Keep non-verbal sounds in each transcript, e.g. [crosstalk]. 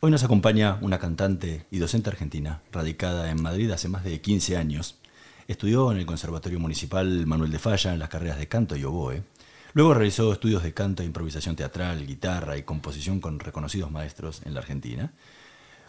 Hoy nos acompaña una cantante y docente argentina, radicada en Madrid hace más de 15 años. Estudió en el Conservatorio Municipal Manuel de Falla en las carreras de canto y oboe. Luego realizó estudios de canto, improvisación teatral, guitarra y composición con reconocidos maestros en la Argentina.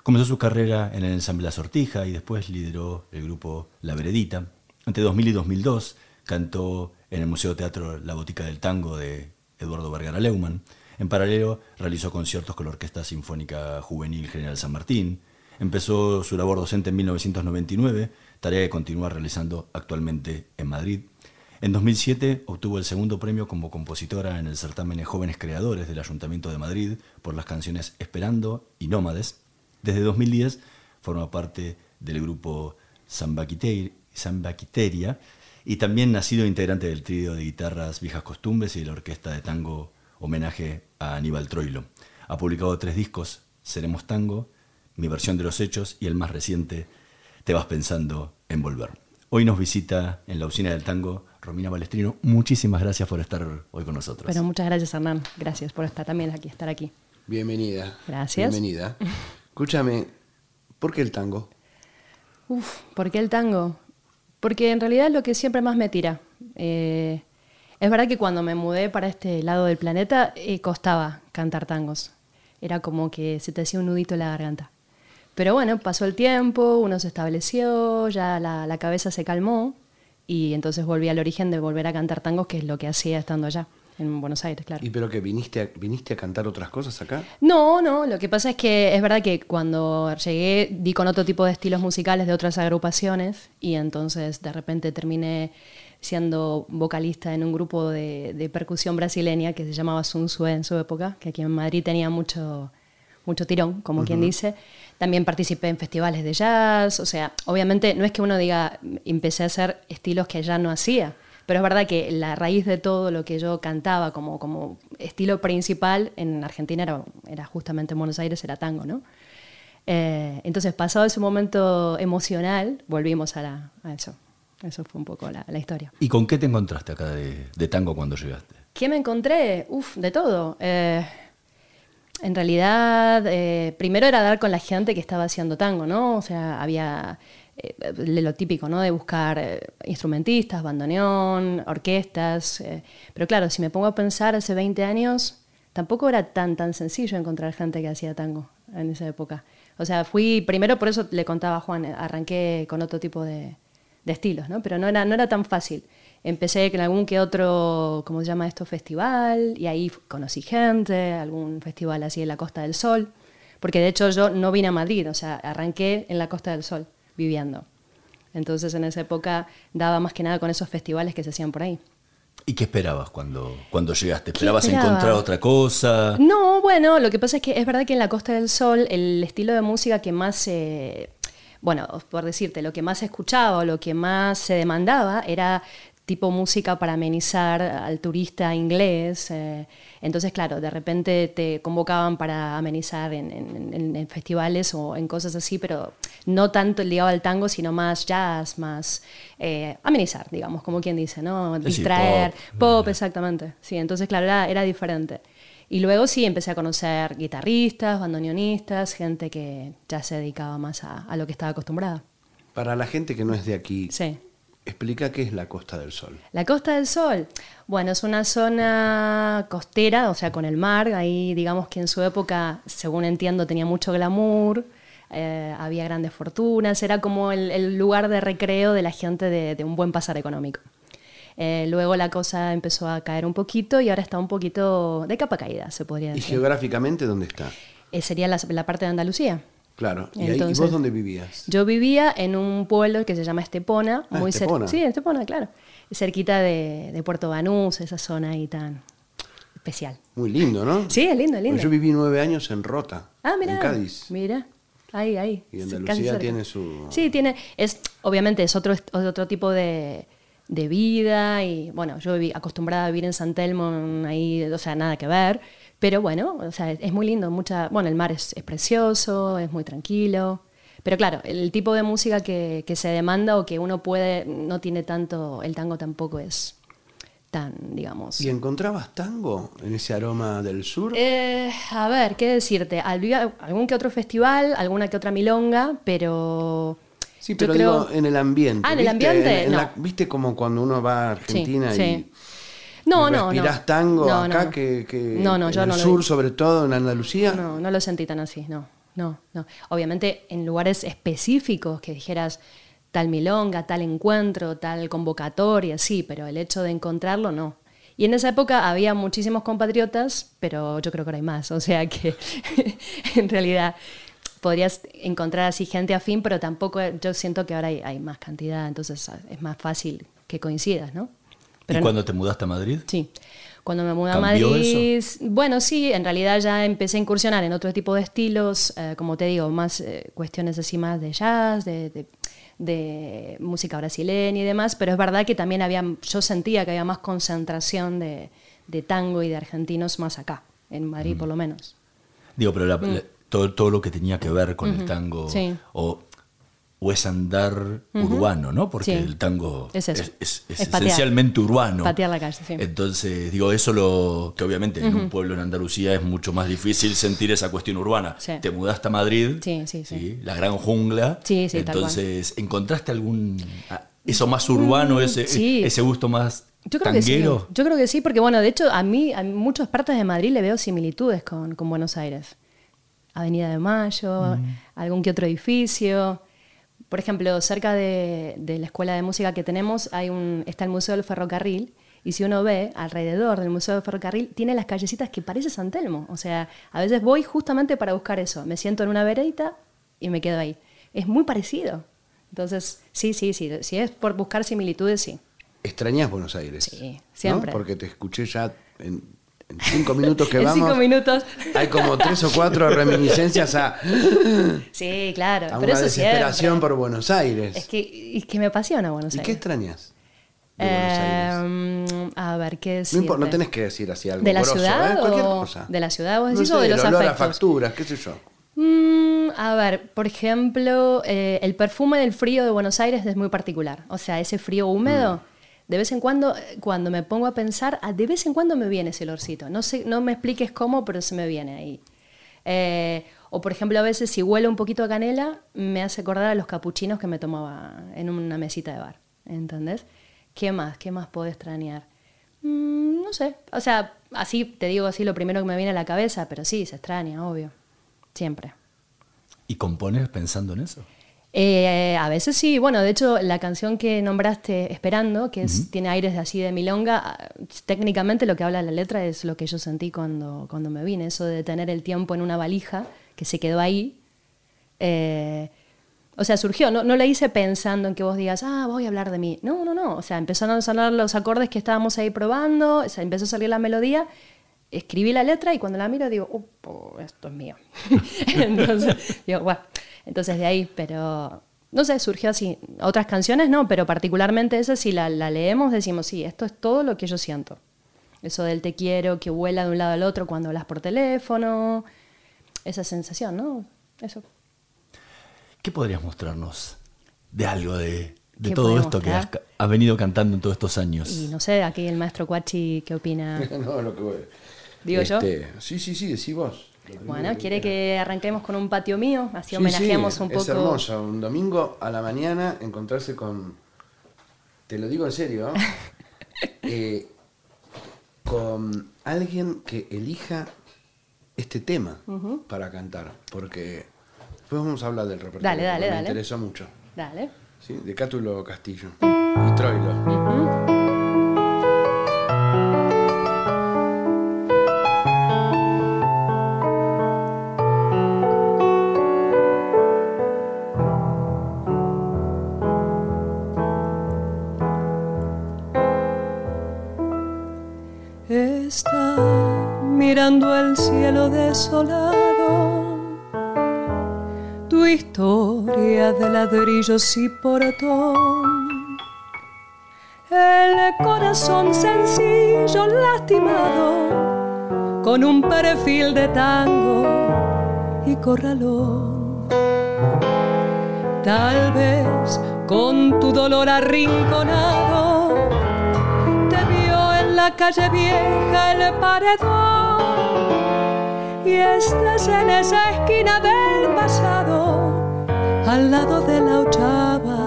Comenzó su carrera en el ensamble La Sortija y después lideró el grupo La Veredita. Entre 2000 y 2002 cantó en el Museo Teatro La Botica del Tango de Eduardo Vergara Leumann. En paralelo, realizó conciertos con la Orquesta Sinfónica Juvenil General San Martín. Empezó su labor docente en 1999, tarea que continúa realizando actualmente en Madrid. En 2007 obtuvo el segundo premio como compositora en el certamen Jóvenes Creadores del Ayuntamiento de Madrid por las canciones Esperando y Nómades. Desde 2010 forma parte del grupo Samba Quiteria y también ha sido integrante del trío de guitarras Viejas Costumbres y de la orquesta de tango Homenaje a Aníbal Troilo. Ha publicado tres discos, Seremos Tango, Mi versión de los hechos y el más reciente, Te vas pensando en volver. Hoy nos visita en la usina del tango Romina Balestrino. Muchísimas gracias por estar hoy con nosotros. Pero muchas gracias, Hernán. Gracias por estar también aquí, estar aquí. Bienvenida. Gracias. Bienvenida. Escúchame, ¿por qué el tango? Uf, ¿por qué el tango? Porque en realidad es lo que siempre más me tira. Eh, es verdad que cuando me mudé para este lado del planeta eh, costaba cantar tangos. Era como que se te hacía un nudito en la garganta. Pero bueno, pasó el tiempo, uno se estableció, ya la, la cabeza se calmó y entonces volví al origen de volver a cantar tangos, que es lo que hacía estando allá en Buenos Aires, claro. ¿Y pero que viniste a, viniste a cantar otras cosas acá? No, no, lo que pasa es que es verdad que cuando llegué di con otro tipo de estilos musicales de otras agrupaciones y entonces de repente terminé siendo vocalista en un grupo de, de percusión brasileña que se llamaba Sun Sue en su época, que aquí en Madrid tenía mucho, mucho tirón, como quien dice. También participé en festivales de jazz, o sea, obviamente no es que uno diga, empecé a hacer estilos que ya no hacía, pero es verdad que la raíz de todo lo que yo cantaba como, como estilo principal en Argentina era, era justamente en Buenos Aires, era tango, ¿no? Eh, entonces, pasado ese momento emocional, volvimos a, la, a eso. Eso fue un poco la, la, historia. ¿Y con qué te encontraste acá de, de tango cuando llegaste? ¿Qué me encontré? Uf, de todo. Eh, en realidad, eh, primero era dar con la gente que estaba haciendo tango, ¿no? O sea, había eh, lo típico, ¿no? De buscar instrumentistas, bandoneón, orquestas. Pero claro, si me pongo a pensar hace 20 años, tampoco era tan, tan sencillo encontrar gente que hacía tango en esa época. O sea, fui, primero por eso le contaba a Juan, arranqué con otro tipo de, de estilos, ¿no? Pero no era, no era tan fácil. Empecé con algún que otro, ¿cómo se llama esto? Festival, y ahí conocí gente, algún festival así en la Costa del Sol, porque de hecho yo no vine a Madrid, o sea, arranqué en la Costa del Sol viviendo. Entonces en esa época daba más que nada con esos festivales que se hacían por ahí. ¿Y qué esperabas cuando, cuando llegaste? ¿Esperabas encontrar otra cosa? No, bueno, lo que pasa es que es verdad que en la Costa del Sol el estilo de música que más se... bueno, por decirte, lo que más se escuchaba o lo que más se demandaba era tipo música para amenizar al turista inglés. Eh, entonces, claro, de repente te convocaban para amenizar en, en, en, festivales o en cosas así, pero no tanto ligado al tango, sino más jazz, más eh, amenizar, digamos, como quien dice, ¿no? Distraer, sí, pop. pop. exactamente. Sí, entonces, claro, era, era diferente. Y luego sí, empecé a conocer guitarristas, bandoneonistas, gente que ya se dedicaba más a, a lo que estaba acostumbrada. Para la gente que no es de aquí, sí. Explica qué es la Costa del Sol. La Costa del Sol, bueno, es una zona costera, o sea, con el mar. Ahí, digamos que en su época, según entiendo, tenía mucho glamour, eh, había grandes fortunas, era como el, el, lugar de recreo de la gente de, de un buen pasar económico. Eh, luego la cosa empezó a caer un poquito y ahora está un poquito de capa caída, se podría decir. ¿Y geográficamente dónde está? Eh, sería la, la parte de Andalucía. Claro. ¿Y, Entonces, ahí, ¿Y, vos dónde vivías? Yo vivía en un pueblo que se llama Estepona. Ah, muy Estepona. Sí, Estepona, claro. Cerquita de, de, Puerto Banús, esa zona ahí tan especial. Muy lindo, ¿no? Sí, es lindo, es lindo. Yo viví nueve años en Rota, ah, en Cádiz. Mira. ahí, ahí. Y Andalucía cerca. tiene su... Sí, tiene, es, obviamente es otro, otro tipo de, de vida y bueno, yo viví acostumbrada a vivir en San Telmo, ahí, o sea, nada que ver, pero bueno, o sea, es, es muy lindo, mucha, bueno, el mar es, es precioso, es muy tranquilo, pero claro, el tipo de música que, que se demanda o que uno puede, no tiene tanto, el tango tampoco es tan, digamos... ¿Y encontrabas tango en ese aroma del sur? Eh, a ver, ¿qué decirte? Algún que otro festival, alguna que otra milonga, pero... sí, pero creo- digo en el ambiente. Ah, ¿en el ambiente? En- en No. la- ¿Viste como cuando uno va a Argentina Sí, y, sí. No, no, no. tango No, acá no. que, que No, no, en yo el sur, vi. sobre todo en Andalucía? No, no lo sentí tan así, no, no, no. Obviamente en lugares específicos que dijeras tal milonga, tal encuentro, tal convocatoria, sí, pero el hecho de encontrarlo, no. Y en esa época había muchísimos compatriotas, pero yo creo que ahora hay más, o sea que [laughs] en realidad podrías encontrar así gente afín, pero tampoco, yo siento que ahora hay, hay más cantidad, entonces es más fácil que coincidas, ¿no? Pero ¿Y no- cuando te mudaste a Madrid? Sí. Cuando me mudé a ¿Cambió Madrid, bueno, sí, en realidad ya empecé a incursionar en otro tipo de estilos, eh, como te digo, más eh, cuestiones así más de jazz, de, de- de música brasileña y demás, pero es verdad que también había, yo sentía que había más concentración de, de tango y de argentinos más acá, en Madrid por lo menos. Digo, pero la- la- todo, todo lo que tenía que ver con el tango. Sí. o, o es andar urbano, ¿no? Porque Sí. el tango Es esencialmente urbano. Patear la calle, sí. Entonces, digo, eso lo que obviamente en un pueblo en Andalucía es mucho más difícil sentir esa cuestión urbana. Sí. Te mudaste a Madrid, Sí, sí, sí. la gran jungla. Sí, sí. Entonces, ¿encontraste algún eso más urbano, ese, Mm, sí. ese gusto más Yo creo que sí. tanguero? Yo creo que sí, porque bueno, de hecho, a mí, a muchas partes de Madrid le veo similitudes con, con Buenos Aires. Avenida de Mayo, algún que otro edificio. Por ejemplo, cerca de, de la escuela de música que tenemos hay un, está el Museo del Ferrocarril. Y si uno ve alrededor del Museo del Ferrocarril, tiene las callecitas que parece San Telmo. O sea, a veces voy justamente para buscar eso. Me siento en una veredita y me quedo ahí. Es muy parecido. Entonces, sí, sí, sí. Si es por buscar similitudes, sí. ¿Extrañás Buenos Aires? Sí, ¿no? siempre. Porque te escuché ya en, en cinco minutos que [laughs] en vamos. cinco minutos. Hay como tres o cuatro reminiscencias a, [laughs] Sí, claro. a pero una eso desesperación siempre. por Buenos Aires. Es que, es que me apasiona Buenos ¿Y qué Aires. extrañas de Buenos Aires? Eh, a ver, ¿qué No, decir? importa, no tenés que decir así algo ¿De la grosso, ciudad ¿eh? Cualquier o- cosa. de la ciudad, vos No decís, sé, o de los olor a afectos? facturas, qué sé yo. Mm, a ver, por ejemplo, eh, el perfume del frío de Buenos Aires es muy particular. O sea, ese frío húmedo, Mm. De vez en cuando, eh, cuando me pongo a pensar, ah, de vez en cuando me viene ese olorcito. No, sé, no me expliques cómo, pero se me viene ahí. Eh, o por ejemplo, a veces si huele un poquito a canela, me hace acordar a los capuchinos que me tomaba en una mesita de bar. ¿Entendés? ¿Qué más? ¿Qué más puedo extrañar? Mm, no sé. O sea, así te digo así lo primero que me viene a la cabeza, pero sí, se extraña, obvio. Siempre. ¿Y compones pensando en eso? Eh, a veces sí, bueno, de hecho la canción que nombraste Esperando, que es, tiene aires de así de milonga, técnicamente lo que habla la letra es lo que yo sentí cuando, cuando me vine, eso de tener el tiempo en una valija que se quedó ahí. Eh, o sea, surgió, no, no la hice pensando en que vos digas, ah, voy a hablar de mí. No, no, no, o sea, empezaron a sonar los acordes que estábamos ahí probando, o sea, empezó a salir la melodía, escribí la letra y cuando la miro digo, "Upo, esto es mío. [laughs] Entonces, digo, "Guau". Entonces de ahí, pero no sé, surgió así. Otras canciones no, pero particularmente esa, si la, la leemos, decimos, sí, esto es todo lo que yo siento. Eso del te quiero, que vuela de un lado al otro cuando hablas por teléfono, esa sensación, ¿no? Eso. ¿Qué podrías mostrarnos de algo de, de ¿Qué todo esto que has, venido cantando en todos estos años? Y no sé, aquí el maestro Cuachi, ¿qué opina? [laughs] no, lo que voy. ¿Digo yo? Este, Sí, sí, sí, decí vos. Bueno, ¿quiere que arranquemos con un patio mío? Así Sí, homenajeamos sí, un poco. Es hermoso, un domingo a la mañana encontrarse con, te lo digo en serio, eh, [laughs] con alguien que elija este tema para cantar, porque después vamos a hablar del repertorio. Dale, dale, porque me dale. interesó mucho. Dale. ¿sí? De Cátulo Castillo y Troilo. Desolado. Tú historia de ladrillos y portón. El corazón sencillo, lastimado, con un perfil de tango y corralón. Tal vez con tu dolor arrinconado, te vio en la calle vieja el paredón y estás en esa esquina del pasado, al lado de la ochava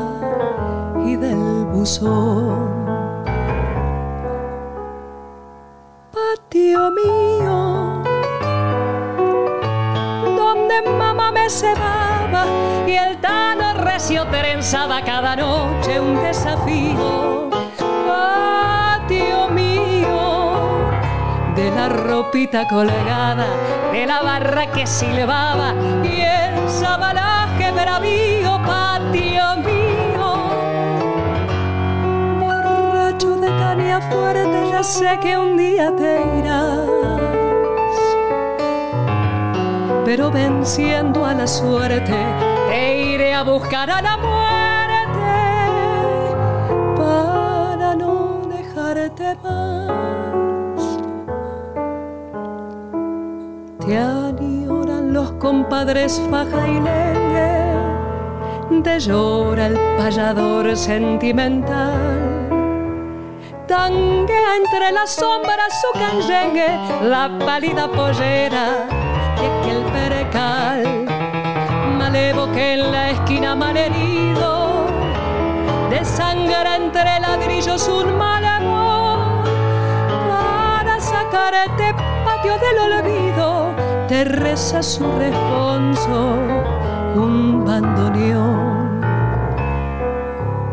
y del buzón. Patio mío, donde mamá me cebaba y el tano recio trenzaba cada noche un desafío. De la ropita colgada, de la barra que silbaba y el sabanaje bravío, patio mío. Borracho de caña fuerte, ya sé que un día te irás pero venciendo a la suerte, te iré a buscar a la muerte para no dejarte más. Te añoran los compadres faja y leñe, te llora el payador sentimental tanguea entre las sombras su canyengue, la pálida pollera de aquel percal. Malevo que en la esquina malherido, desangra entre ladrillos un mal amor. Para sacarte patio del olvido, reza su responso, un bandoneón.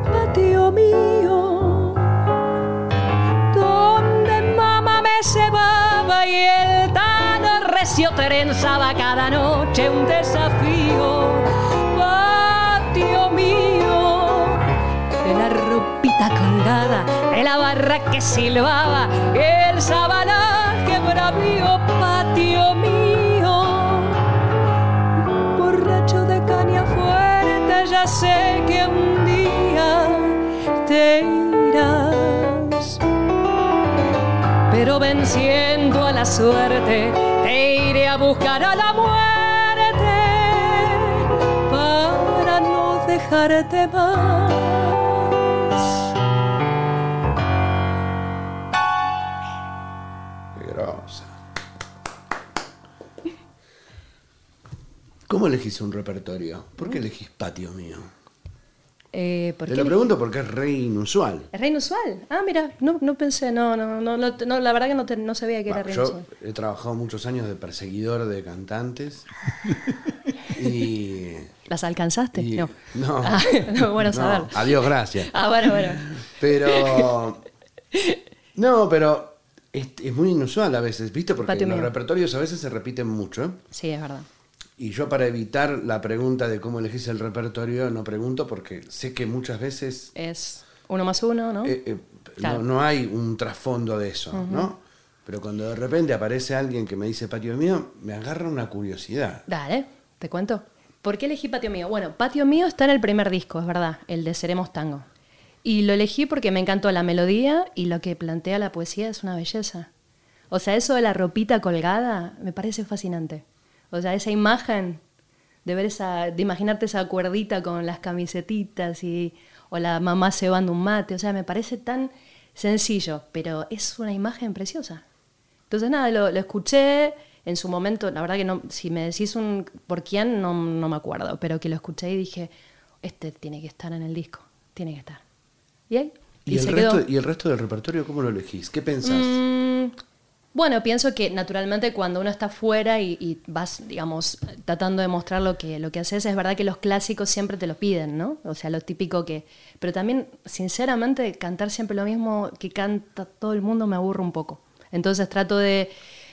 Patio mío, donde mamá me cebaba y el tano recio trenzaba cada noche un desafío. Patio mío, de la ropita colgada, de la barra que silbaba, el sabanaje te irás pero venciendo a la suerte, te iré a buscar a la muerte para no dejarte más. ¿Cómo elegís un repertorio? ¿Por qué elegís patio mío? Eh, ¿por Te lo le- pregunto porque es re inusual. ¿Es re inusual? Ah, mira, no, no pensé, no, no, no, no, no, la verdad que no, te- no sabía que era re yo inusual. he trabajado muchos años de perseguidor de cantantes [laughs] y, ¿Las alcanzaste? y- no. no, [laughs] Ah, no, bueno no, saber. adiós, gracias. Ah, bueno, bueno. Pero [laughs] no, pero es, es muy inusual a veces, ¿viste? Porque Patio los mío. repertorios a veces se repiten mucho. ¿eh? Sí, es verdad. Y yo para evitar la pregunta de cómo elegís el repertorio no pregunto porque sé que muchas veces Es uno más uno, ¿no? eh, eh, Claro. no, no hay un trasfondo de eso, ¿no? Pero cuando de repente aparece alguien que me dice patio mío, me agarra una curiosidad. Dale, te cuento. ¿Por qué elegí Patio Mío? Bueno, Patio Mío está en el primer disco, es verdad, el de Seremos Tango. Y lo elegí porque me encantó la melodía y lo que plantea la poesía es una belleza. O sea, eso de la ropita colgada me parece fascinante. O sea, esa imagen de ver esa, de imaginarte esa cuerdita con las camisetitas y o la mamá cebando un mate, o sea, me parece tan sencillo, pero es una imagen preciosa. Entonces nada, lo, lo escuché en su momento, la verdad que no, si me decís un por quién, no, no me acuerdo, pero que lo escuché y dije, este tiene que estar en el disco, tiene que estar. Y ahí, ¿Y, el se resto, quedó. ¿Y el resto del repertorio cómo lo elegís? ¿Qué pensás? Mm, bueno, pienso que naturalmente cuando uno está fuera y, y vas, digamos, tratando de mostrar lo que, lo que haces, es verdad que los clásicos siempre te lo piden, ¿no? O sea, lo típico que... Pero también, sinceramente, cantar siempre lo mismo que canta todo el mundo me aburre un poco. Entonces trato de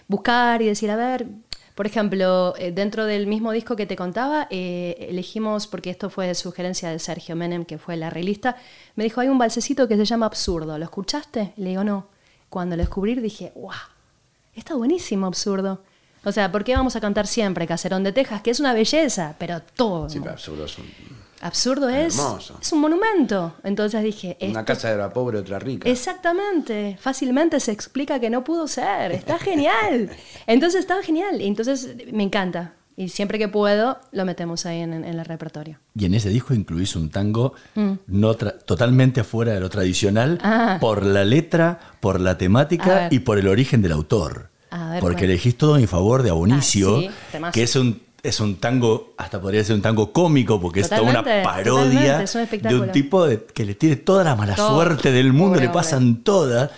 buscar y decir, a ver, por ejemplo, eh, dentro del mismo disco que te contaba, eh, elegimos, porque esto fue sugerencia de Sergio Menem, que fue el arreglista, me dijo, hay un balsecito que se llama Absurdo, ¿lo escuchaste? Le digo, no. Cuando lo descubrí dije, wow, está buenísimo Absurdo. O sea, ¿por qué vamos a cantar siempre Caserón de Texas? Que es una belleza, pero todo. Sí, pero absurdo es un- Absurdo es. Hermoso. Es un monumento. Entonces dije. una casa era pobre, otra rica. Exactamente, fácilmente se explica que no pudo ser, está genial. Entonces está genial, entonces me encanta. Y siempre que puedo, lo metemos ahí en, en el repertorio. Y en ese disco incluís un tango no tra- totalmente afuera de lo tradicional Mm. Ah. por la letra, por la temática y por el origen del autor. A ver, Porque ¿cuál? elegís todo en favor de Abonicio, Ah, sí, que es un, es un tango, hasta podría ser un tango cómico, porque es toda una parodia un de un tipo de- que le tiene toda la mala Todo. suerte del mundo, Pobre le pasan todas.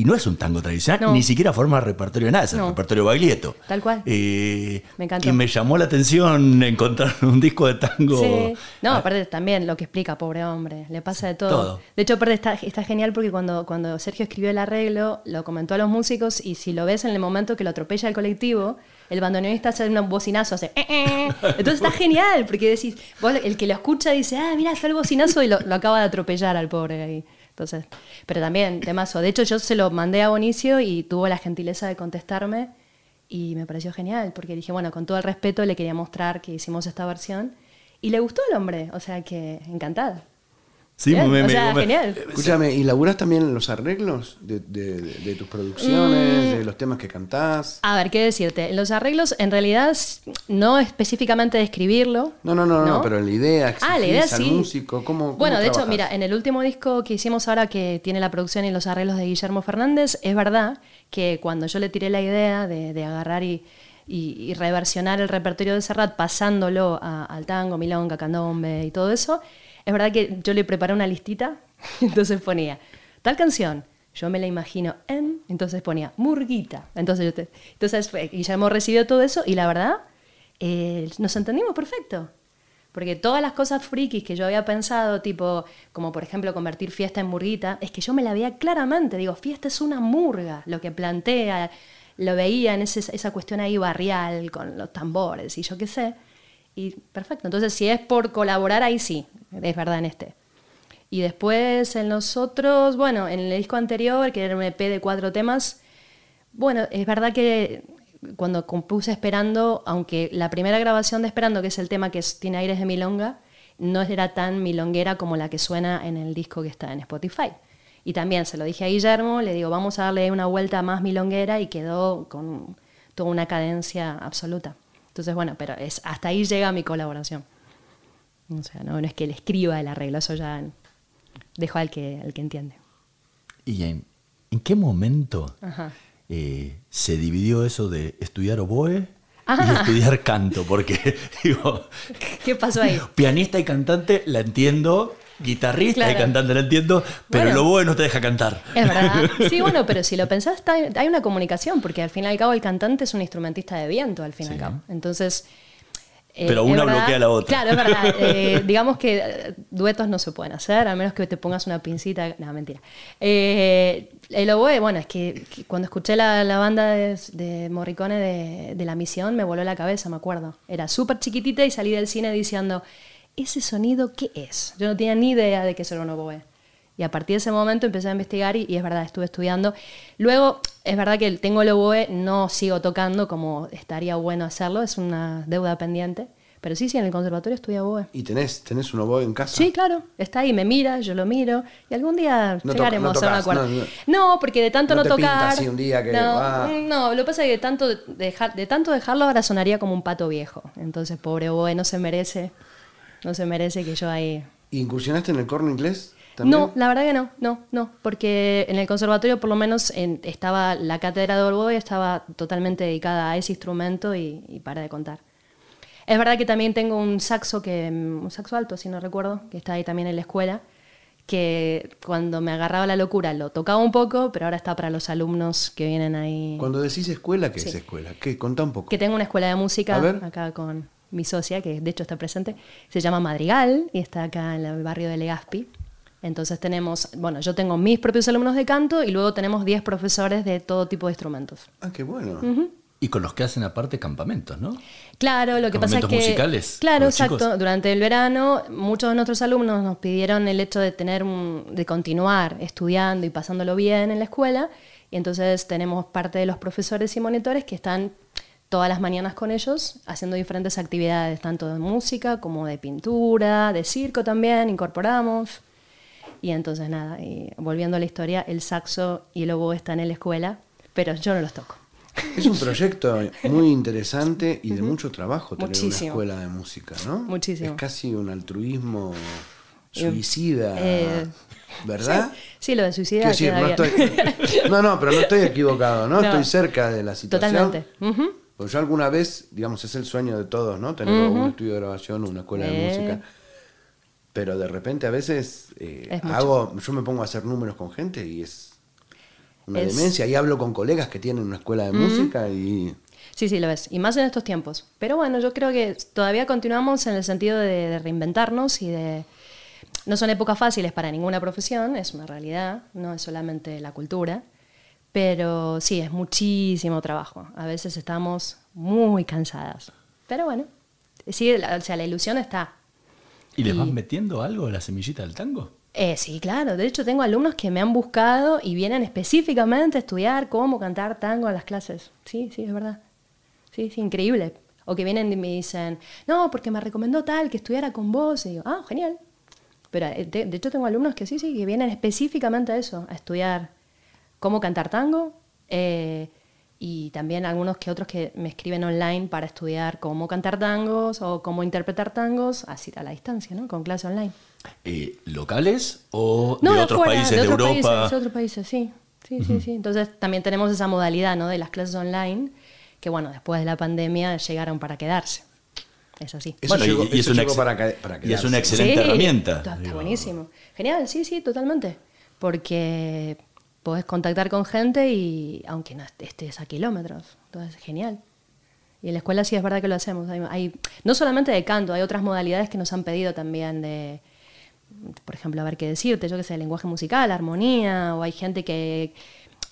Y no es un tango tradicional, No. ni siquiera forma repertorio de nada, es el No. repertorio baglietto. Tal cual. Eh, Me encantó. Y me llamó la atención encontrar [laughs] un disco de tango. Sí. No, Ah, aparte también lo que explica, pobre hombre, le pasa de todo. Todo. De hecho, aparte está, está genial porque cuando, cuando Sergio escribió el arreglo, lo comentó a los músicos y si lo ves en el momento que lo atropella el colectivo, el bandoneonista hace un bocinazo, hace... "Eh, eh". Entonces está genial porque decís, vos, el que lo escucha dice, ah, mira, está el bocinazo y lo, lo acaba de atropellar al pobre ahí. Entonces, pero también, temazo. De hecho, yo se lo mandé a Bonicio y tuvo la gentileza de contestarme y me pareció genial porque dije, bueno, con todo el respeto le quería mostrar que hicimos esta versión y le gustó al hombre, o sea que encantada. Sí, Bien, me- o me- sea, me- genial. Escúchame, ¿y laburás también los arreglos de, de- de tus producciones, Mm. de los temas que cantás? A ver, ¿qué decirte? Los arreglos, en realidad, no específicamente de escribirlo. No, no, no, no, pero la idea, Ah, la idea al sí. músico, ¿cómo- cómo bueno, de hecho, mira, en el último disco que hicimos ahora, que tiene la producción y los arreglos de Guillermo Fernández, es verdad que cuando yo le tiré la idea de, de agarrar y, y- y reversionar el repertorio de Serrat pasándolo a- al tango, milonga, candombe y todo eso, es verdad que yo le preparé una listita, [laughs] entonces ponía tal canción, yo me la imagino en, entonces ponía murguita, entonces, yo te- entonces Guillermo recibió todo eso y la verdad eh, nos entendimos perfecto. Porque todas las cosas frikis que yo había pensado, tipo, como por ejemplo convertir fiesta en murguita, es que yo me la veía claramente. Digo, fiesta es una murga, lo que plantea, lo veía en esa cuestión ahí barrial, con los tambores y yo qué sé. Y perfecto. Entonces, si es por colaborar, ahí sí, es verdad en este. Y después en los otros, bueno, en el disco anterior, que era un EP de cuatro temas, bueno, es verdad que cuando compuse Esperando, aunque la primera grabación de Esperando, que es el tema que tiene aires de milonga, no era tan milonguera como la que suena en el disco que está en Spotify. Y también se lo dije a Guillermo, le digo, vamos a darle una vuelta más milonguera y quedó con toda una cadencia absoluta. Entonces, bueno, pero es, hasta ahí llega mi colaboración. O sea, no, no es que le escriba el arreglo, eso ya dejo al que, al que entiende. ¿Y en, en qué momento eh, se dividió eso de estudiar oboe y Ah. estudiar canto? Porque, [laughs] digo, ¿Qué pasó ahí? pianista y cantante la entiendo, guitarrista y cantante la entiendo, pero Bueno. el oboe no te deja cantar. Es verdad. [laughs] Sí, bueno, pero si lo pensás, hay una comunicación, porque al fin y al cabo el cantante es un instrumentista de viento, al fin y al Sí. cabo. Entonces. Eh, Pero una verdad- bloquea a la otra. Claro, es verdad. [laughs] Eh, digamos que eh, duetos no se pueden hacer, a menos que te pongas una pincita. No, mentira. Eh, el oboe, bueno, es que, que cuando escuché la, la banda de, de Morricone de, de La Misión, me voló la cabeza, me acuerdo. Era súper chiquitita y salí del cine diciendo, ¿ese sonido qué es? Yo no tenía ni idea de que eso era un oboe. Y a partir de ese momento empecé a investigar y, y es verdad, estuve estudiando. Luego, es verdad que tengo el oboe, no sigo tocando como estaría bueno hacerlo, es una deuda pendiente. Pero sí, sí, en el conservatorio estudié oboe. ¿Y tenés, tenés un oboe en casa? Sí, claro, está ahí, me mira, yo lo miro y algún día No llegaremos no a un acuerdo. no, No, porque de tanto no te tocar. así un día que, no, ah. no, lo que pasa es que de tanto, dejar, de tanto dejarlo ahora sonaría como un pato viejo. Entonces, pobre oboe, no se merece, no se merece que yo ahí. ¿Incursionaste en el corno inglés? También? No, la verdad que no, no, no, porque en el conservatorio por lo menos en- estaba la cátedra de oboe estaba totalmente dedicada a ese instrumento y, y para de contar. Es verdad que también tengo un saxo que mm, un saxo alto, si no recuerdo, que está ahí también en la escuela, que cuando me agarraba la locura lo tocaba un poco, pero ahora está para los alumnos que vienen ahí. Cuando decís escuela, ¿qué Sí. es escuela? ¿Qué? Contá un poco. Que tengo una escuela de música acá con mi socia, que de hecho está presente. Se llama Madrigal y está acá en el barrio de Legazpi. Entonces tenemos, bueno, yo tengo mis propios alumnos de canto y luego tenemos 10 profesores de todo tipo de instrumentos. Ah, qué bueno. Y con los que hacen aparte campamentos, ¿no? Claro, lo que pasa es ¿Campamentos que... musicales Claro, exacto. chicos? Durante el verano muchos de nuestros alumnos nos pidieron el hecho de tener de continuar estudiando y pasándolo bien en la escuela y entonces tenemos parte de los profesores y monitores que están todas las mañanas con ellos, haciendo diferentes actividades, tanto de música como de pintura, de circo también, incorporamos. Y entonces nada, y volviendo a la historia, el saxo y el oboe están en la escuela, pero yo no los toco. Es un proyecto muy interesante y de mucho trabajo tener Muchísimo. una escuela de música, ¿no? Muchísimo. Es casi un altruismo suicida, Eh, ¿verdad? Sí, lo de suicida decir, no, estoy, no, no, pero no estoy equivocado, ¿no? [laughs] No. Estoy cerca de la situación. Totalmente. Ujú. Pues yo alguna vez, digamos, es el sueño de todos, ¿no? Tener un estudio de grabación, una escuela de Eh. música. Pero de repente a veces eh, hago, yo me pongo a hacer números con gente y es una Es- demencia. Y hablo con colegas que tienen una escuela de música y Sí, sí, lo ves. Y más en estos tiempos. Pero bueno, yo creo que todavía continuamos en el sentido de, de reinventarnos y de... No son épocas fáciles para ninguna profesión, es una realidad, no es solamente la cultura. Pero sí, es muchísimo trabajo. A veces estamos muy cansadas. Pero bueno, sí, o sea, la ilusión está. ¿Y les Y- vas metiendo algo de la semillita del tango? Eh, sí, claro. De hecho, tengo alumnos que me han buscado y vienen específicamente a estudiar cómo cantar tango en las clases. Sí, sí, es verdad. Sí, sí, increíble. O que vienen y me dicen, no, porque me recomendó tal que estudiara con vos. Y digo, ah, genial. Pero eh, de, de hecho tengo alumnos que sí, sí, que vienen específicamente a eso, a estudiar cómo cantar tango. eh, y también algunos que otros que me escriben online para estudiar cómo cantar tangos o cómo interpretar tangos así a la distancia, ¿no? Con clase online. Eh, ¿Locales o No, de de otros países de, otros Europa? Países, de otros países, sí. Sí, sí, sí. Entonces también tenemos esa modalidad ¿no? de las clases online, que bueno, después de la pandemia llegaron para quedarse. Es. Eso Bueno, y- llegó, y es eso ex- para, para y es una excelente herramienta, Está, buenísimo. Genial, sí, sí, totalmente. Porque podés contactar con gente y aunque no est- estés a kilómetros. Entonces, genial. Y en la escuela sí es verdad que lo hacemos. Hay, hay- no solamente de canto, hay otras modalidades que nos han pedido también de, por ejemplo, a ver qué decirte, yo que sé, lenguaje musical, armonía, o hay gente que,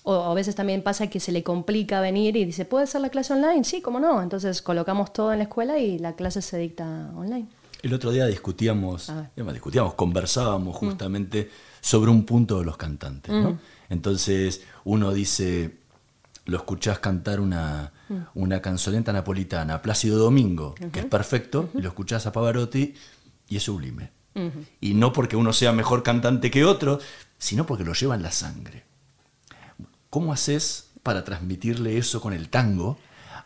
o a veces también pasa que se le complica venir y dice, ¿puede ser la clase online? Sí, ¿cómo no? Entonces colocamos todo en la escuela y la clase se dicta online. El otro día discutíamos, discutíamos, conversábamos justamente sobre un punto de los cantantes. ¿no? Entonces uno dice, lo escuchás cantar una, una canzoneta napolitana, Plácido Domingo, que es perfecto, y lo escuchás a Pavarotti y es sublime. Y no porque uno sea mejor cantante que otro, sino porque lo lleva en la sangre. ¿Cómo haces para transmitirle eso con el tango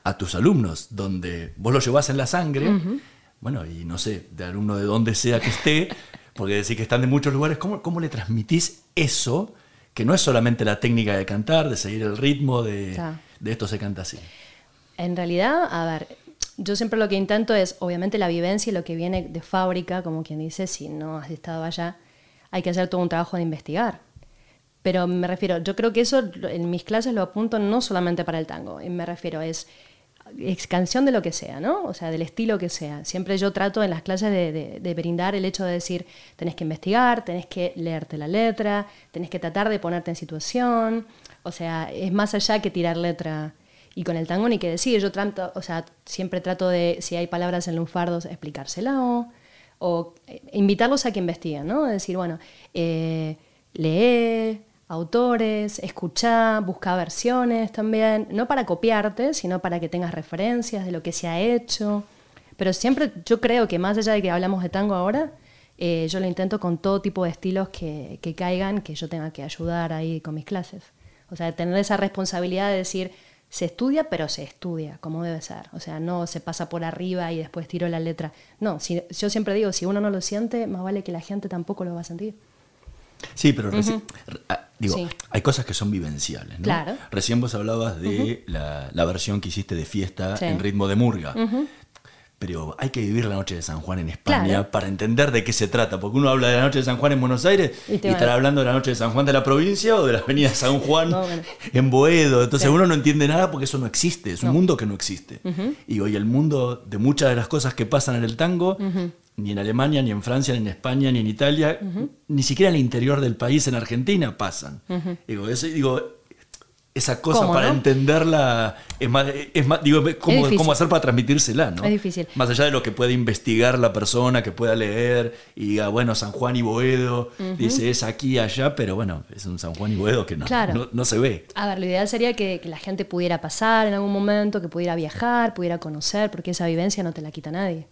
a tus alumnos? Donde vos lo llevas en la sangre, bueno, y no sé, de alumno de donde sea que esté, porque decís que están de muchos lugares, ¿cómo, cómo le transmitís eso? Que no es solamente la técnica de cantar, de seguir el ritmo, de, de esto se canta así. En realidad, a ver, yo siempre lo que intento es, obviamente, la vivencia y lo que viene de fábrica, como quien dice, si no has estado allá, hay que hacer todo un trabajo de investigar. Pero me refiero, yo creo que eso en mis clases lo apunto no solamente para el tango, y me refiero, es, es canción de lo que sea, ¿no? O sea, del estilo que sea. Siempre yo trato en las clases de, brindar el hecho de decir, tenés que investigar, tenés que leerte la letra, tenés que tratar de ponerte en situación, o sea, es más allá que tirar letra. Y con el tango ni que decir, yo trato, o sea, siempre trato de, si hay palabras en lunfardos, explicárselo, o eh, invitarlos a que investiguen, ¿no? Decir, bueno, eh, lee autores, escucha, busca versiones también, no para copiarte, sino para que tengas referencias de lo que se ha hecho. Pero siempre yo creo que más allá de que hablamos de tango ahora, eh, yo lo intento con todo tipo de estilos que, que caigan, que yo tenga que ayudar ahí con mis clases. O sea, tener esa responsabilidad de decir, se estudia, pero se estudia, como debe ser. O sea, no se pasa por arriba y después tiro la letra. No, si, yo siempre digo, si uno no lo siente, más vale que la gente tampoco lo va a sentir. Sí, pero digo, Sí. hay cosas que son vivenciales, ¿no? Claro. Recién vos hablabas de la, la versión que hiciste de fiesta Sí. en ritmo de murga. Pero hay que vivir la noche de San Juan en España Claro. para entender de qué se trata. Porque uno habla de la noche de San Juan en Buenos Aires Y y, estará hablando de la noche de San Juan de la provincia o de la avenida San Juan No, bueno. en Boedo. Entonces Sí. uno no entiende nada porque eso no existe. Es un mundo que no existe. Y hoy el mundo de muchas de las cosas que pasan en el tango, ni en Alemania, ni en Francia, ni en España, ni en Italia, ni siquiera en el interior del país, en Argentina, pasan. digo, eso- digo, esa cosa ¿Cómo, para no? entenderla es más, es más digo, ¿cómo, cómo hacer para transmitírsela, ¿no? Es difícil. Más allá de lo que pueda investigar la persona, que pueda leer y diga, bueno, San Juan y Boedo, dice es aquí, allá, pero bueno, es un San Juan y Boedo que no, Claro. no, no se ve. A ver, lo ideal sería que, que la gente pudiera pasar en algún momento, que pudiera viajar, pudiera conocer, porque esa vivencia no te la quita nadie.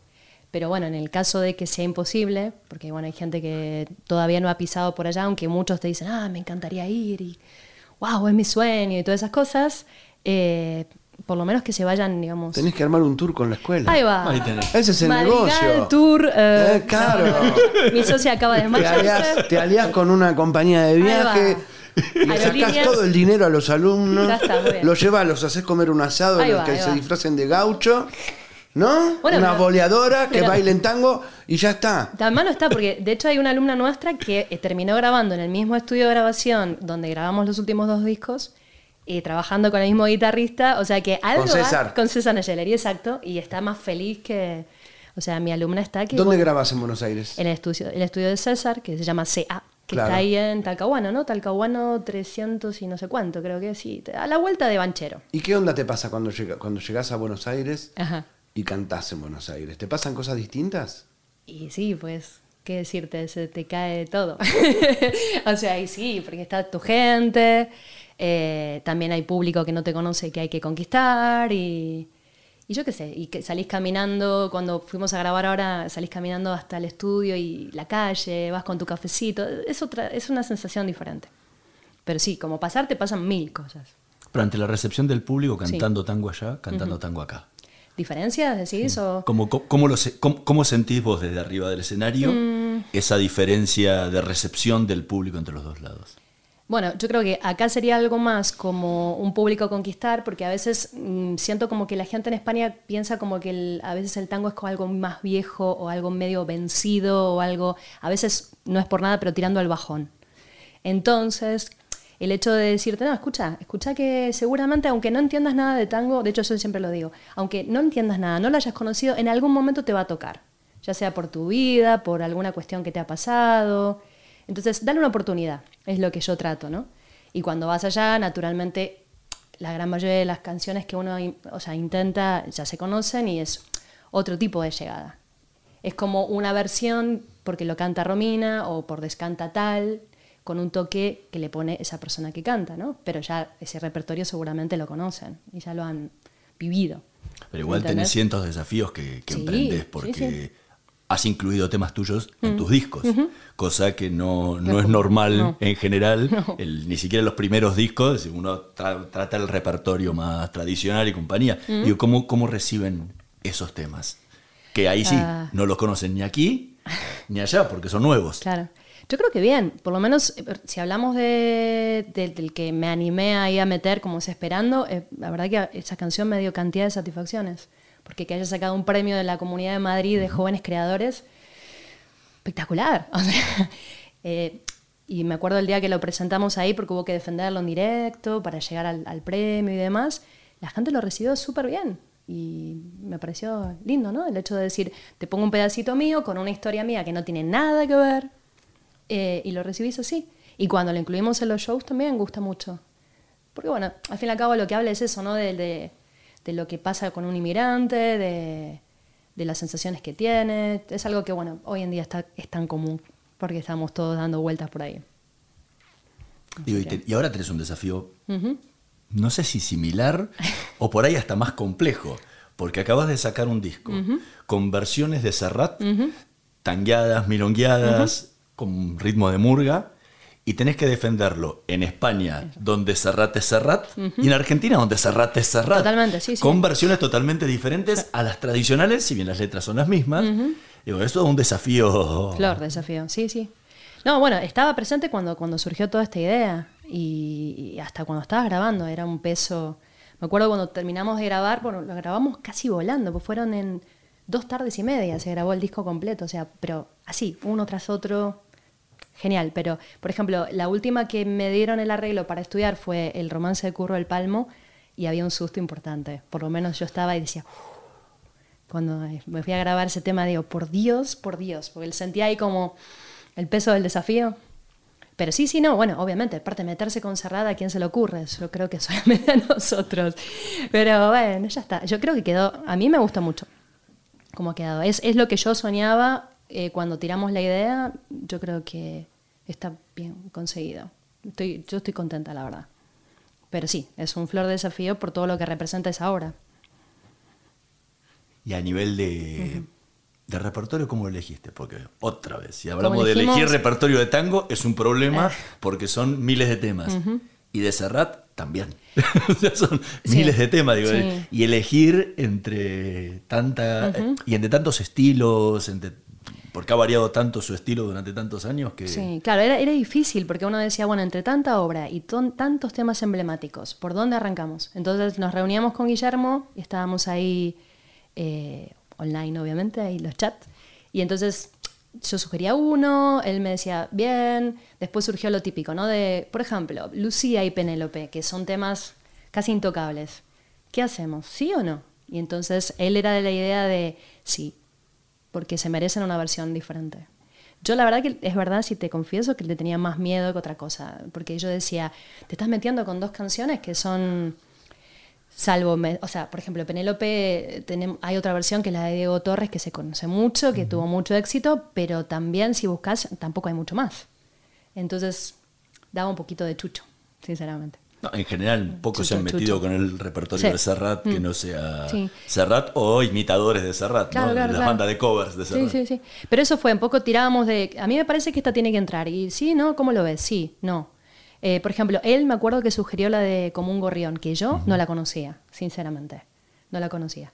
Pero bueno, en el caso de que sea imposible, porque bueno, hay gente que todavía no ha pisado por allá, aunque muchos te dicen, ah, me encantaría ir y wow, es mi sueño y todas esas cosas, eh, por lo menos que se vayan, digamos. Tenés que armar un tour con la escuela. Ahí va. Ahí tenés. Ese es el Madrigal negocio. Tour. eh, Eh, claro. [laughs] Mi socia acaba de desmayarse. te aliás con una compañía de viaje. Le sacás todo el dinero a los alumnos. Los llevas, los haces comer un asado Ahí en el va, que se va. disfracen de gaucho. ¿No? Bueno, una pero- boleadora que pero- bailen tango y ya está. Tan malo está porque de hecho hay una alumna nuestra que eh, terminó grabando en el mismo estudio de grabación donde grabamos los últimos dos discos y trabajando con el mismo guitarrista, o sea que algo Con César. con César Nayeleri, exacto, y está más feliz que, o sea, mi alumna está que ¿Dónde bueno, grabas en Buenos Aires? en el estudio, el estudio de César que se llama CA, que Claro. está ahí en Talcahuano, ¿no? Talcahuano 300 y no sé cuánto, creo que sí, a la vuelta de Banchero. ¿Y qué onda te pasa cuando, llega, cuando llegas a Buenos Aires Ajá. Y cantás en Buenos Aires? ¿Te pasan cosas distintas? Y sí, pues, ¿qué decirte? Se te cae todo. [laughs] o sea, y sí, porque está tu gente, eh, también hay público que no te conoce que hay que conquistar y, y yo qué sé, y que salís caminando, cuando fuimos a grabar ahora, salís caminando hasta el estudio y la calle, vas con tu cafecito, es, otra, es una sensación diferente. Pero sí, como pasar te pasan mil cosas. Pero ante la recepción del público, Sí. cantando tango allá, cantando tango acá. ¿Diferencias decís? O... ¿Cómo, cómo, cómo lo se- cómo- cómo sentís vos desde arriba del escenario Mm. esa diferencia de recepción del público entre los dos lados? Bueno, yo creo que acá sería algo más como un público conquistar, porque a veces mm, siento como que la gente en España piensa como que el- a veces el tango es como algo más viejo o algo medio vencido o algo, a veces no es por nada, pero tirando al bajón. Entonces, el hecho de decirte, no, escucha, escucha que seguramente, aunque no entiendas nada de tango, de hecho eso siempre lo digo, aunque no entiendas nada, no lo hayas conocido, en algún momento te va a tocar, ya sea por tu vida, por alguna cuestión que te ha pasado. Entonces, dale una oportunidad, es lo que yo trato, ¿no? Y cuando vas allá, naturalmente, la gran mayoría de las canciones que uno o sea, intenta ya se conocen y es otro tipo de llegada. Es como una versión porque lo canta Romina o por descanta tal, con un toque que le pone esa persona que canta, ¿no? Pero ya ese repertorio seguramente lo conocen y ya lo han vivido. Pero igual tenés ¿Entendés? cientos de desafíos que, que Sí, emprendés sí, porque sí. has incluido temas tuyos en tus discos, cosa que no, no es normal No. en general, No. el- ni siquiera los primeros discos, uno tra- trata el repertorio más tradicional y compañía. Digo, ¿cómo, ¿cómo reciben esos temas? Que ahí sí, Ah. no los conocen ni aquí ni allá porque son nuevos. Claro. Yo creo que bien, por lo menos eh, si hablamos de, de- del que me animé ahí a meter como es esperando, eh, la verdad que esa canción me dio cantidad de satisfacciones, porque que haya sacado un premio de la Comunidad de Madrid de jóvenes creadores, espectacular. [laughs] O sea, eh, y me acuerdo el día que lo presentamos ahí porque hubo que defenderlo en directo para llegar al, al premio y demás, la gente lo recibió súper bien. Y me pareció lindo, ¿no? El hecho de decir, te pongo un pedacito mío con una historia mía que no tiene nada que ver eh, y lo recibís así. Y cuando lo incluimos en los shows también gusta mucho. Porque bueno, al fin y al cabo lo que habla es eso, ¿no? De, de- de lo que pasa con un inmigrante, de, de las sensaciones que tiene. Es algo que, bueno, hoy en día está, es tan común porque estamos todos dando vueltas por ahí. Digo, y, te- y ahora tenés un desafío, no sé si similar o por ahí hasta más complejo, porque acabas de sacar un disco con versiones de Serrat, tangueadas, milongueadas, con ritmo de murga, y tenés que defenderlo en España, donde Serrat es Serrat, y en Argentina, donde Serrat es Serrat. Totalmente, sí, sí. Con versiones totalmente diferentes a las tradicionales, si bien las letras son las mismas. Digo, esto es un desafío. Flor, desafío, sí, sí. No, bueno, estaba presente cuando, cuando surgió toda esta idea y, y hasta cuando estabas grabando era un peso. Me acuerdo cuando terminamos de grabar, bueno, lo grabamos casi volando, pues fueron en dos tardes y media, se grabó el disco completo, o sea, pero así, uno tras otro, genial. Pero, por ejemplo, la última que me dieron el arreglo para estudiar fue el romance de Curro del Palmo y había un susto importante. Por lo menos yo estaba y decía, cuando me fui a grabar ese tema, digo, por Dios, por Dios, porque sentía ahí como el peso del desafío. Pero sí, sí, no, bueno, obviamente, aparte meterse con cerrada, ¿a quién se le ocurre? Yo creo que [laughs] solamente a nosotros. Pero bueno, ya está. Yo creo que quedó, a mí me gusta mucho cómo ha quedado. Es, es lo que yo soñaba eh, cuando tiramos la idea, yo creo que está bien conseguido. Estoy, yo estoy contenta, la verdad. Pero sí, es un flor de desafío por todo lo que representa esa obra. Y a nivel de, de repertorio, ¿cómo lo elegiste? Porque otra vez, si hablamos de elegir repertorio de tango, es un problema Ah. porque son miles de temas. Y de Serrat también. [laughs] son miles de temas. digo, Sí. Y elegir entre tanta y entre tantos estilos, entre, porque ha variado tanto su estilo durante tantos años que Sí, claro, era, era difícil porque uno decía, bueno, entre tanta obra y ton- tantos temas emblemáticos, ¿por dónde arrancamos? Entonces nos reuníamos con Guillermo y estábamos ahí eh, online, obviamente, ahí los chats. Y entonces yo sugería uno, él me decía, bien, después surgió lo típico, ¿no? De, por ejemplo, Lucía y Penélope, que son temas casi intocables. ¿Qué hacemos? ¿Sí o no? Y entonces él era de la idea de sí, porque se merecen una versión diferente. Yo la verdad que es verdad, si te confieso, que le tenía más miedo que otra cosa, porque yo decía, te estás metiendo con dos canciones que son, salvo, me- o sea, por ejemplo, Penélope, tenem- hay otra versión que es la de Diego Torres, que se conoce mucho, que tuvo mucho éxito, pero también si buscas, tampoco hay mucho más. Entonces, daba un poquito de chucho, sinceramente. No, en general, pocos se han metido chucho. con el repertorio Sí. de Serrat que Mm. no sea Sí. Serrat o imitadores de Serrat, Claro, ¿no? claro, Las claro. bandas de covers de Sí, Serrat. sí, sí. Pero eso fue, un poco tirábamos de, a mí me parece que esta tiene que entrar. Y sí, ¿no? ¿Cómo lo ves? Sí, no. Eh, por ejemplo, él me acuerdo que sugirió la de Como un gorrión, que yo no la conocía, sinceramente. No la conocía.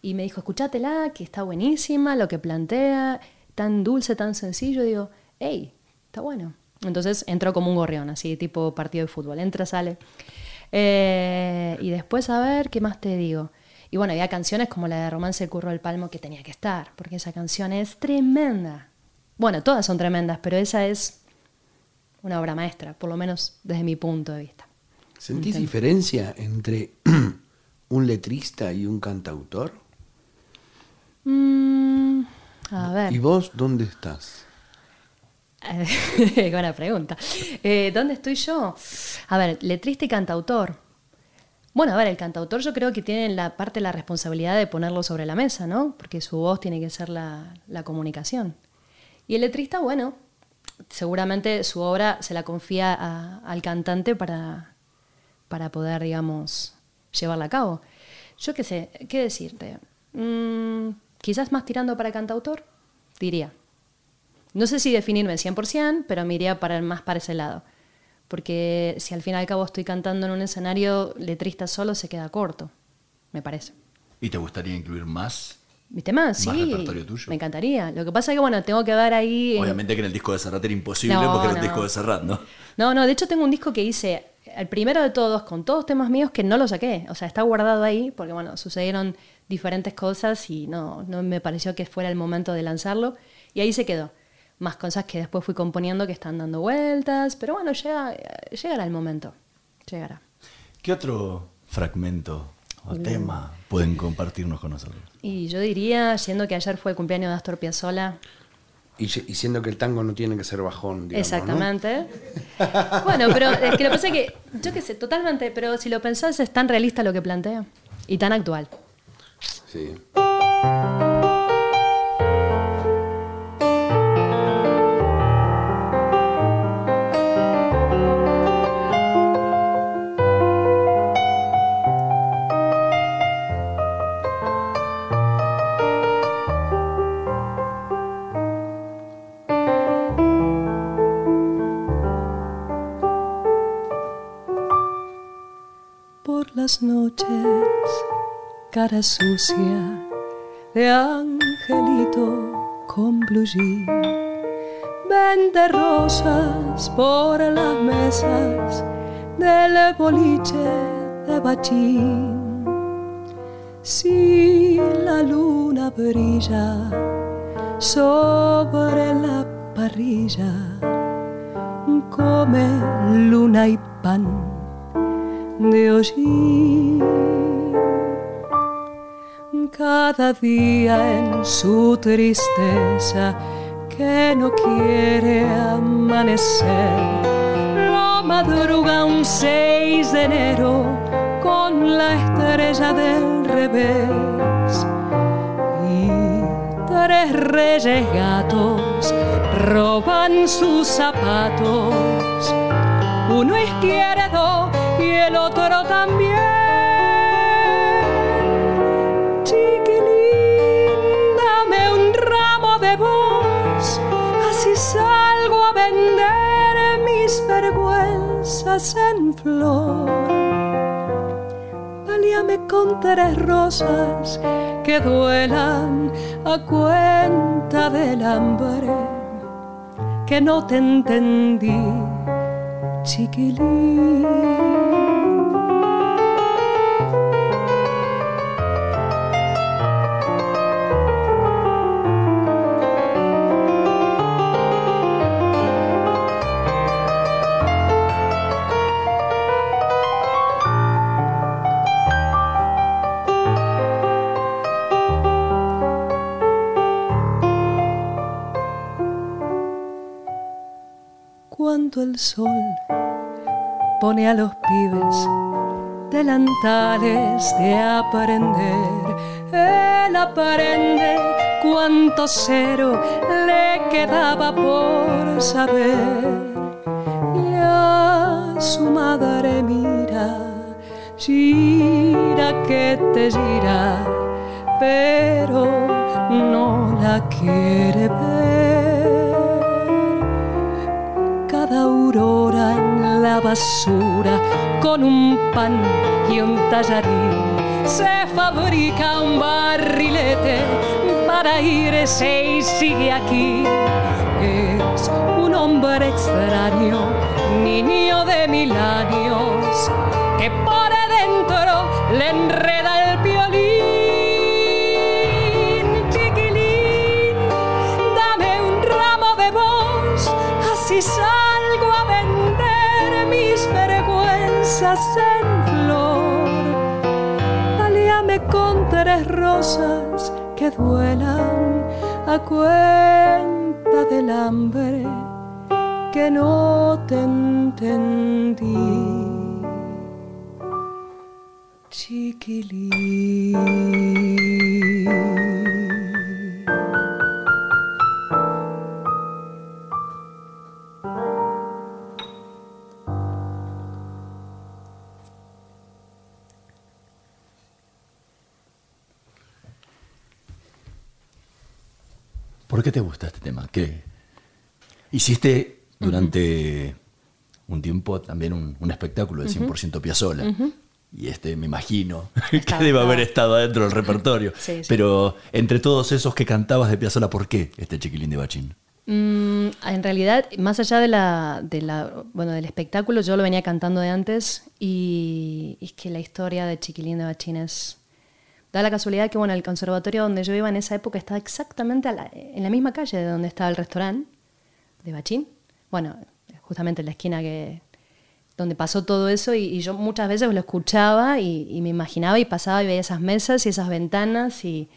Y me dijo, escúchatela, que está buenísima, lo que plantea, tan dulce, tan sencillo. Y digo, hey, está bueno. Entonces entró como un gorrión, así tipo partido de fútbol. Entra, sale. Eh, y después, a ver, ¿qué más te digo? Y bueno, había canciones como la de Romance del Curro del Palmo que tenía que estar, porque esa canción es tremenda. Bueno, todas son tremendas, pero esa es una obra maestra, por lo menos desde mi punto de vista. ¿Sentís diferencia entre [clears throat] un letrista y un cantautor? Mm, a ver. ¿Y vos dónde estás? [laughs] Buena pregunta. Eh, ¿Dónde estoy yo? A ver, letrista y cantautor. Bueno, a ver, el cantautor yo creo que tiene la parte de la responsabilidad de ponerlo sobre la mesa, ¿no? Porque su voz tiene que ser la, la comunicación. Y el letrista, bueno, seguramente su obra se la confía al cantante para, para poder, digamos, llevarla a cabo. Yo qué sé, ¿qué decirte? Mm, quizás más tirando para cantautor, diría. No sé si definirme 100%, pero me iría para, más para ese lado. Porque si al fin y al cabo estoy cantando en un escenario, letrista solo se queda corto, me parece. ¿Y te gustaría incluir más? ¿Viste más? ¿Más Sí, repertorio tuyo? me encantaría. Lo que pasa es que, bueno, tengo que ver ahí... en- Obviamente que en el disco de Serrat era imposible No, porque era no. disco de Serrat, ¿no? No, no, de hecho tengo un disco que hice, el primero de todos, con todos temas míos que no lo saqué. O sea, está guardado ahí porque, bueno, sucedieron diferentes cosas y no, no me pareció que fuera el momento de lanzarlo. Y ahí se quedó. Más cosas que después fui componiendo que están dando vueltas. Pero bueno, llega, llegará el momento. Llegará. ¿Qué otro fragmento o tema pueden compartirnos con nosotros? Y yo diría, siendo que ayer fue el cumpleaños de Astor Piazzolla, Y, y siendo que el tango no tiene que ser bajón, digamos, ¿no? Exactamente. Bueno, pero es que lo que pasa es que, yo qué sé, totalmente, pero si lo pensás es tan realista lo que plantea y tan actual. Sí. Las noches, cara sucia de angelito con blue jean. Vende rosas por las mesas del boliche de bachín. Si la luna brilla sobre la parrilla, come luna y pan de hollín. Cada día en su tristeza que no quiere amanecer. La madruga un 6 de enero con la estrella del revés. Y tres reyes gatos roban sus zapatos. Uno izquierdo el otro también. en flor. Valíame con tres rosas que duelan a cuenta del hambre, que no te entendí, chiquilín. El sol pone a los pibes delantales de aprender. Él aprende cuánto cero le quedaba por saber. Y a su madre mira, gira que te gira, pero no la quiere ver basura con un pan y un tallarín. Se fabrica un barrilete para irse y sigue aquí. Es un hombre extraño, niño de mil años, que por dentro le enreda el violín. En flor. Alíame con tres rosas que duelan a cuenta del hambre que no te entendí. Chiquilín. ¿Por qué te gusta este tema? ¿Qué? Hiciste durante un tiempo también un, espectáculo de 100% Piazzolla. Y este, me imagino, [laughs] que debe haber estado adentro del repertorio. Pero entre todos esos que cantabas de Piazzolla, ¿por qué este chiquilín de Bachín? Mm, en realidad, más allá de la, de la, bueno, del espectáculo, yo lo venía cantando de antes y, es que la historia de Chiquilín de Bachín es Da la casualidad que bueno, el conservatorio donde yo iba en esa época estaba exactamente en la misma calle de donde estaba el restaurante de Bachín. Bueno, justamente en la esquina que, donde pasó todo eso y, yo muchas veces lo escuchaba y, me imaginaba y pasaba y veía esas mesas y esas ventanas y,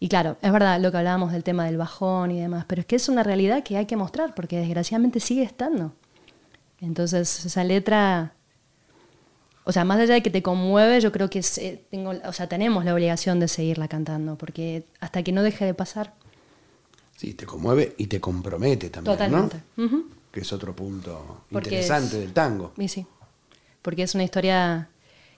y claro, es verdad lo que hablábamos del tema del bajón y demás, pero es que es una realidad que hay que mostrar porque desgraciadamente sigue estando. Entonces esa letra o sea, más allá de que te conmueve, yo creo que tengo, o sea, tenemos la obligación de seguirla cantando, porque hasta que no deje de pasar. Sí, te conmueve y te compromete también, Totalmente. ¿no? Que es otro punto interesante del tango. Y sí, porque es una historia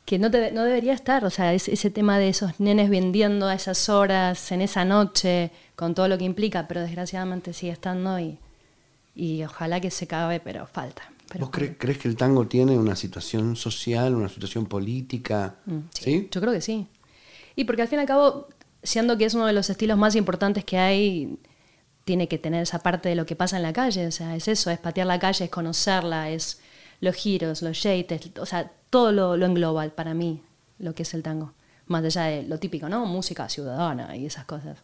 que no, no debería estar, o sea, ese tema de esos nenes vendiendo a esas horas, en esa noche, con todo lo que implica, pero desgraciadamente sigue estando y, y ojalá que se acabe, pero falta. ¿Vos crees que el tango tiene una situación social, una situación política? Mm, sí, Yo creo que sí. Y porque al fin y al cabo, siendo que es uno de los estilos más importantes que hay, tiene que tener esa parte de lo que pasa en la calle. O sea, es eso, es patear la calle, es conocerla, es los giros, los yates, o sea, todo lo, lo engloba para mí lo que es el tango. Más allá de lo típico, ¿no? Música ciudadana y esas cosas.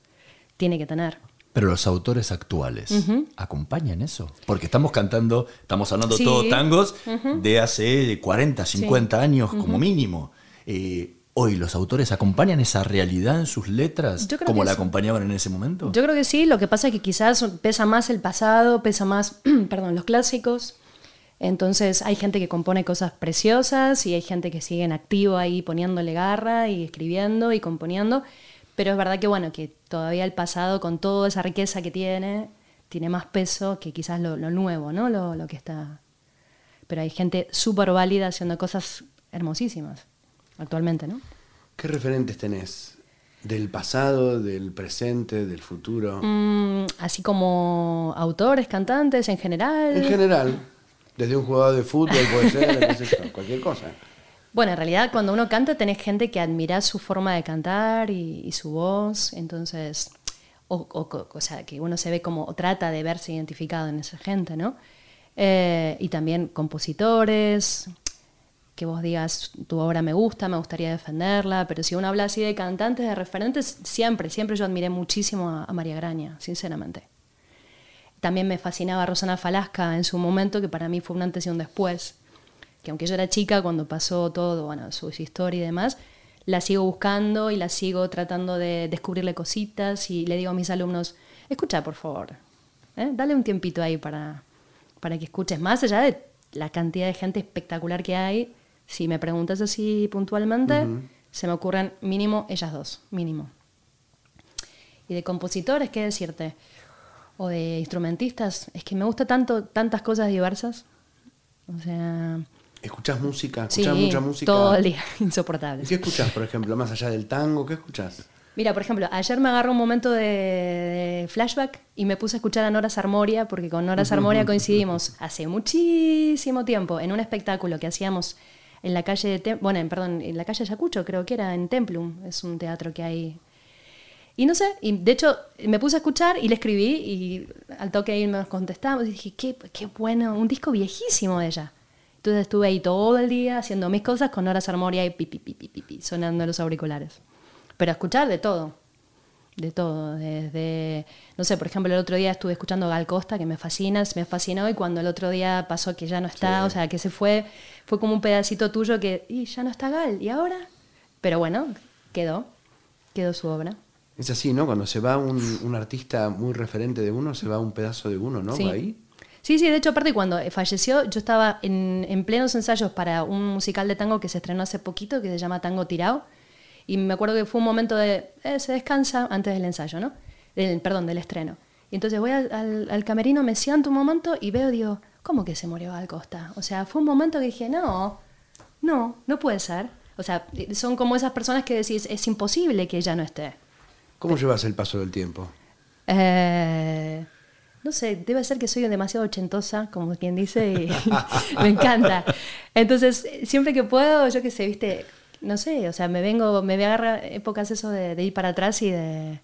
Tiene que tener. Pero los autores actuales acompañan eso. Porque estamos cantando, estamos hablando de todo tangos de hace 40, 50 años como mínimo. Eh, hoy los autores acompañan esa realidad en sus letras como la sí. acompañaban en ese momento? Yo creo que sí, lo que pasa es que quizás pesa más el pasado, pesa más, [clears throat] perdón, los clásicos. Entonces hay gente que compone cosas preciosas y hay gente que sigue en activo ahí poniéndole garra y escribiendo y componiendo. Pero es verdad que bueno, que todavía el pasado con toda esa riqueza que tiene, tiene más peso que quizás lo, lo nuevo, ¿no? Lo, lo que está. Pero hay gente súper válida haciendo cosas hermosísimas actualmente, ¿no? ¿Qué referentes tenés? ¿Del pasado, del presente, del futuro? Mm, así como autores, cantantes en general. En general, desde un jugador de fútbol puede ser, qué sé yo, cualquier cosa. Bueno, en realidad cuando uno canta tenés gente que admira su forma de cantar y, su voz, entonces, o sea, que uno se ve como, o trata de verse identificado en esa gente, ¿no? Eh, y también compositores, que vos digas, tu obra me gusta, me gustaría defenderla, pero si uno habla así de cantantes, de referentes, siempre, siempre yo admiré muchísimo a, a María Graña, sinceramente. También me fascinaba Rosana Falasca en su momento, que para mí fue un antes y un después. Que aunque yo era chica, cuando pasó todo, bueno, su, su historia y demás, la sigo buscando y la sigo tratando de descubrirle cositas y le digo a mis alumnos, escucha por favor, ¿eh? dale un tiempito ahí para, para que escuches. Más allá de la cantidad de gente espectacular que hay, si me preguntas así puntualmente, se me ocurren mínimo ellas dos, mínimo. Y de compositores, ¿qué decirte? O de instrumentistas, es que me gusta tanto, tantas cosas diversas. O sea, ¿Escuchás música? sí, ¿Escuchás mucha música? todo el día, [laughs] insoportable. ¿Y qué escuchás, por ejemplo, más allá del tango? ¿Qué escuchás? Mira, por ejemplo, ayer me agarró un momento de, de flashback y me puse a escuchar a Nora Sarmoria, porque con Nora Sarmoria coincidimos hace muchísimo tiempo en un espectáculo que hacíamos en la calle de Tem- bueno, en- perdón, en la calle Ayacucho, creo que era en Templum, es un teatro que hay. Y no sé, y de hecho me puse a escuchar y le escribí y al toque ahí nos contestamos y dije, qué, qué bueno, un disco viejísimo de ella. Entonces estuve ahí todo el día haciendo mis cosas con Nora Sarmoria y pi, pi, pi, pi, pi, pi, sonando los auriculares. Pero escuchar de todo, de todo, desde, no sé, por ejemplo, el otro día estuve escuchando Gal Costa, que me fascina, me fascinó, y cuando el otro día pasó que ya no está, o sea, que se fue, fue como un pedacito tuyo que, y ya no está Gal, ¿y ahora? Pero bueno, quedó, quedó su obra. Es así, ¿no? Cuando se va un, un artista muy referente de uno, se va un pedazo de uno, ¿no? Sí. Ahí. Sí, sí, de hecho, aparte cuando falleció, yo estaba en, en plenos ensayos para un musical de tango que se estrenó hace poquito, que se llama Tango Tirao, y me acuerdo que fue un momento de, eh, se descansa antes del ensayo, ¿no? Del, perdón, del estreno. Y entonces voy al, al- al camerino, me siento un momento y veo, digo, ¿cómo que se murió Gal Costa? O sea, fue un momento que dije, no, no, no puede ser. O sea, son como esas personas que decís, es imposible que ella no esté. ¿Cómo llevas el paso del tiempo? Eh, no sé, debe ser que soy demasiado ochentosa, como quien dice, y [laughs] me encanta. Entonces, siempre que puedo, yo qué sé, viste, no sé, o sea, me vengo, me agarra épocas eso de, de ir para atrás y de...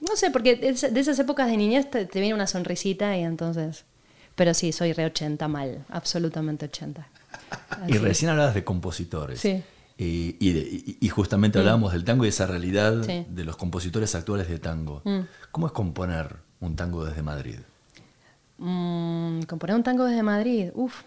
No sé, porque de esa- de esas épocas de niñez te, te viene una sonrisita y entonces... Pero sí, soy re 80 mal, absolutamente 80. Y Así. recién hablabas de compositores. Sí. Y, y de- y- y justamente hablábamos del tango y esa realidad Sí. de los compositores actuales de tango. Mm. ¿Cómo es componer un tango desde Madrid? Mm, componer un tango desde Madrid, uff.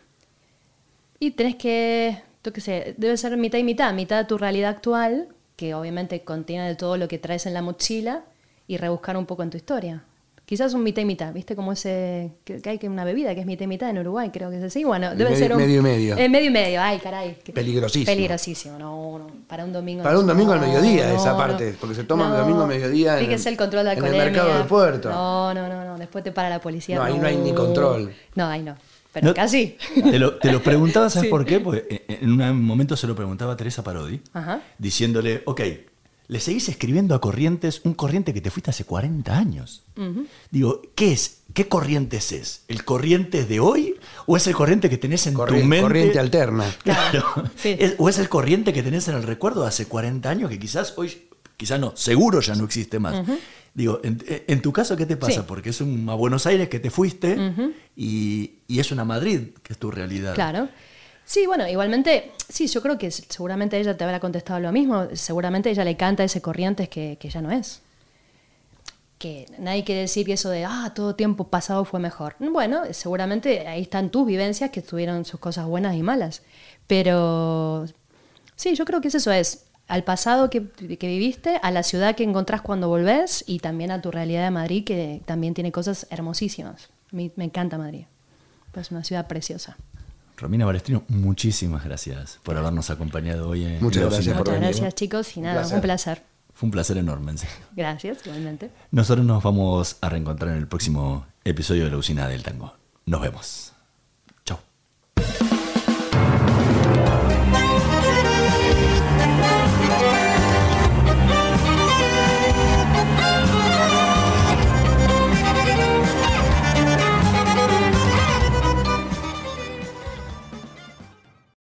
Y tenés que, yo qué sé, debe ser mitad y mitad. Mitad tu realidad actual, que obviamente contiene de todo lo que traes en la mochila, y rebuscar un poco en tu historia. Quizás un mitad y mitad, ¿viste? Como ese, que, que hay que una bebida que es mitad y mitad en Uruguay, creo que es así. Bueno, debe medio- ser un... medio y medio. Eh, medio y medio, ay, caray. Peligrosísimo. Peligrosísimo, no, no, para un domingo. Para un domingo al mediodía, no, esa no. parte, porque se toma el domingo al mediodía en Fíjese el- el control de en el alcoholemia. mercado del puerto. No, no, no, no, después te para la policía. No, ahí no hay ni control. No, ahí no, pero No- casi. Te lo, te lo preguntaba, ¿sabes Sí. por qué? Porque en un momento se lo preguntaba a Teresa Parodi, Ajá. diciéndole, ok, le seguís escribiendo a Corrientes un corriente que te fuiste hace 40 años. Digo, ¿qué es? ¿Qué Corrientes es? ¿El Corrientes de hoy o es el corriente que tenés en Corri- tu mente? corriente alterna. [laughs] Claro. Sí. Es- ¿O es el corriente que tenés en el recuerdo de hace 40 años que quizás hoy, quizás no, seguro ya no existe más? Digo, en, en tu caso, ¿qué te pasa? Sí. Porque es un, a Buenos Aires que te fuiste y, y es una Madrid que es tu realidad. Claro. Sí, bueno, igualmente, sí, yo creo que seguramente ella te habrá contestado lo mismo. Seguramente ella le canta ese Corrientes que, que ya no es. Que nadie quiere decir que eso de, ah, todo tiempo pasado fue mejor. Bueno, seguramente ahí están tus vivencias que tuvieron sus cosas buenas y malas. Pero sí, yo creo que es eso es. al pasado que, que viviste, a la ciudad que encontrás cuando volvés y también a tu realidad de Madrid, que también tiene cosas hermosísimas. Mí me encanta Madrid. Es una ciudad preciosa. Romina Balestrino, muchísimas gracias por habernos acompañado hoy en Muchas la gracias Usina por Muchas gracias, chicos, y nada, placer. un placer. Fue un placer enorme. en serio. Gracias, igualmente. Nosotros nos vamos a reencontrar en el próximo episodio de la Usina del Tango. Nos vemos.